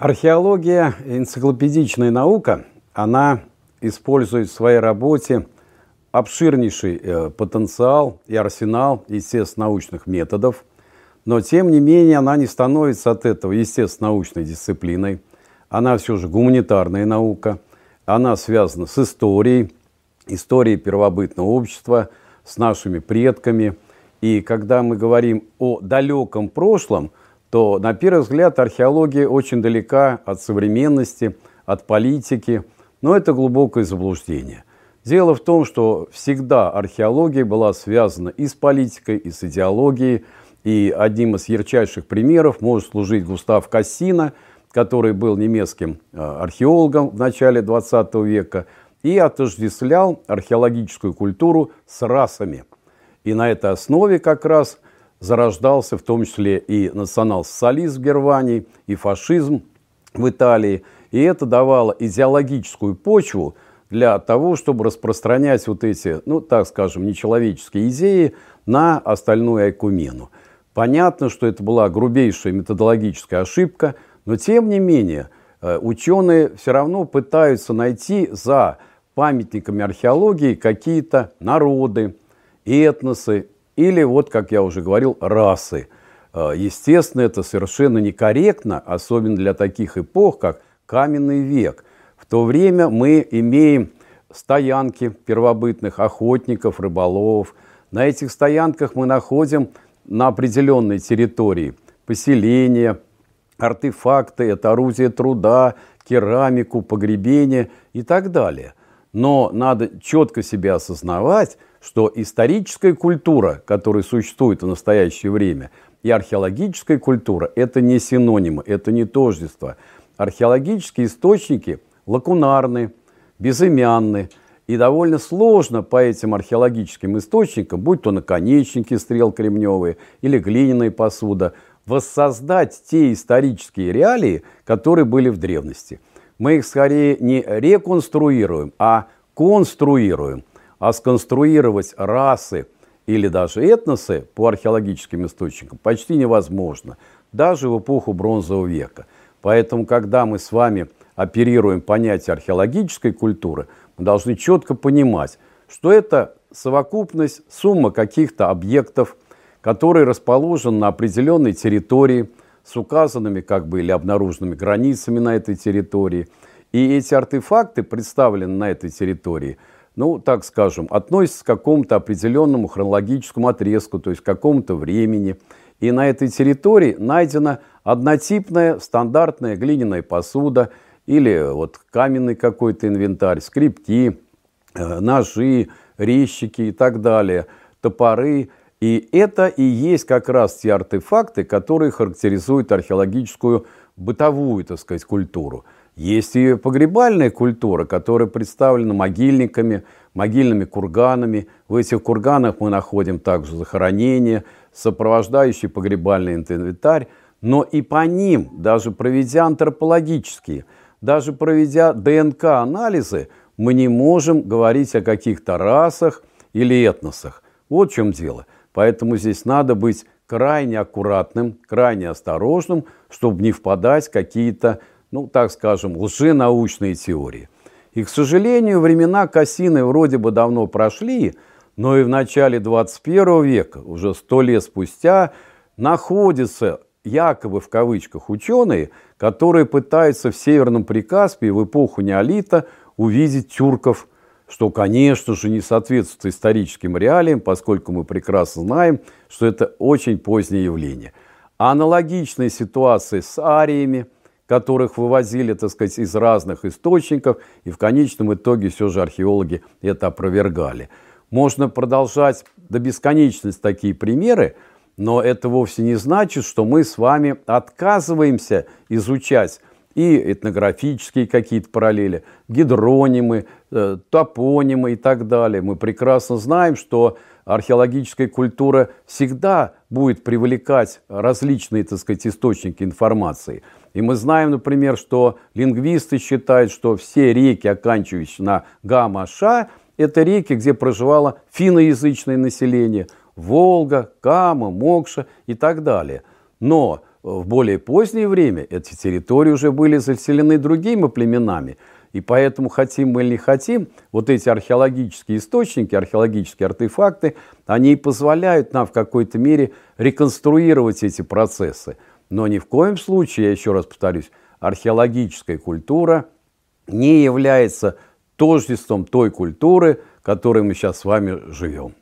Археология – энциклопедичная наука. Она использует в своей работе обширнейший э, потенциал и арсенал естественно-научных методов, но тем не менее она не становится от этого естественно-научной дисциплиной. Она все же гуманитарная наука, она связана с историей, историей первобытного общества, с нашими предками. И когда мы говорим о далеком прошлом, то на первый взгляд археология очень далека от современности, от политики, но это глубокое заблуждение. Дело в том, что всегда археология была связана и с политикой, и с идеологией. И одним из ярчайших примеров может служить Густав Кассина, который был немецким э, археологом в начале 20 века и отождествлял археологическую культуру с расами. И на этой основе как раз зарождался в том числе и национал-социализм в Германии, и фашизм в Италии. И это давало идеологическую почву – для того, чтобы распространять вот эти, ну, так скажем, нечеловеческие идеи на остальную айкумену. Понятно, что это была грубейшая методологическая ошибка, но тем не менее э, ученые все равно пытаются найти за памятниками археологии какие-то народы, этносы или, вот как я уже говорил, расы. Э, естественно, это совершенно некорректно, особенно для таких эпох, как каменный век – то время мы имеем стоянки первобытных охотников, рыболовов. На этих стоянках мы находим на определенной территории поселения, артефакты, это орудие труда, керамику, погребение и так далее. Но надо четко себе осознавать, что историческая культура, которая существует в настоящее время, и археологическая культура – это не синонимы, это не тождество. Археологические источники – лакунарны, безымянны. И довольно сложно по этим археологическим источникам, будь то наконечники стрел кремневые или глиняная посуда, воссоздать те исторические реалии, которые были в древности. Мы их скорее не реконструируем, а конструируем. А сконструировать расы или даже этносы по археологическим источникам почти невозможно, даже в эпоху бронзового века. Поэтому, когда мы с вами оперируем понятие археологической культуры, мы должны четко понимать, что это совокупность, сумма каких-то объектов, которые расположены на определенной территории с указанными как бы или обнаруженными границами на этой территории. И эти артефакты представлены на этой территории, ну, так скажем, относятся к какому-то определенному хронологическому отрезку, то есть к какому-то времени. И на этой территории найдена однотипная стандартная глиняная посуда – или вот каменный какой-то инвентарь, скрипки, э, ножи, резчики и так далее, топоры. И это и есть как раз те артефакты, которые характеризуют археологическую бытовую, так сказать, культуру. Есть и погребальная культура, которая представлена могильниками, могильными курганами. В этих курганах мы находим также захоронения, сопровождающий погребальный инвентарь. Но и по ним, даже проведя антропологические – даже проведя ДНК-анализы, мы не можем говорить о каких-то расах или этносах. Вот в чем дело. Поэтому здесь надо быть крайне аккуратным, крайне осторожным, чтобы не впадать в какие-то, ну, так скажем, лженаучные теории. И, к сожалению, времена Кассины вроде бы давно прошли, но и в начале 21 века, уже сто лет спустя, находятся якобы в кавычках ученые, которые пытаются в Северном Прикаспии в эпоху неолита увидеть тюрков, что, конечно же, не соответствует историческим реалиям, поскольку мы прекрасно знаем, что это очень позднее явление. Аналогичная ситуация с ариями, которых вывозили, так сказать, из разных источников, и в конечном итоге все же археологи это опровергали. Можно продолжать до бесконечности такие примеры, но это вовсе не значит, что мы с вами отказываемся изучать и этнографические какие-то параллели, гидронимы, э, топонимы и так далее. Мы прекрасно знаем, что археологическая культура всегда будет привлекать различные, так сказать, источники информации. И мы знаем, например, что лингвисты считают, что все реки, оканчивающиеся на гамма-ша, это реки, где проживало финноязычное население – Волга, Кама, Мокша и так далее. Но в более позднее время эти территории уже были заселены другими племенами. И поэтому, хотим мы или не хотим, вот эти археологические источники, археологические артефакты, они позволяют нам в какой-то мере реконструировать эти процессы. Но ни в коем случае, я еще раз повторюсь, археологическая культура не является тождеством той культуры, которой мы сейчас с вами живем.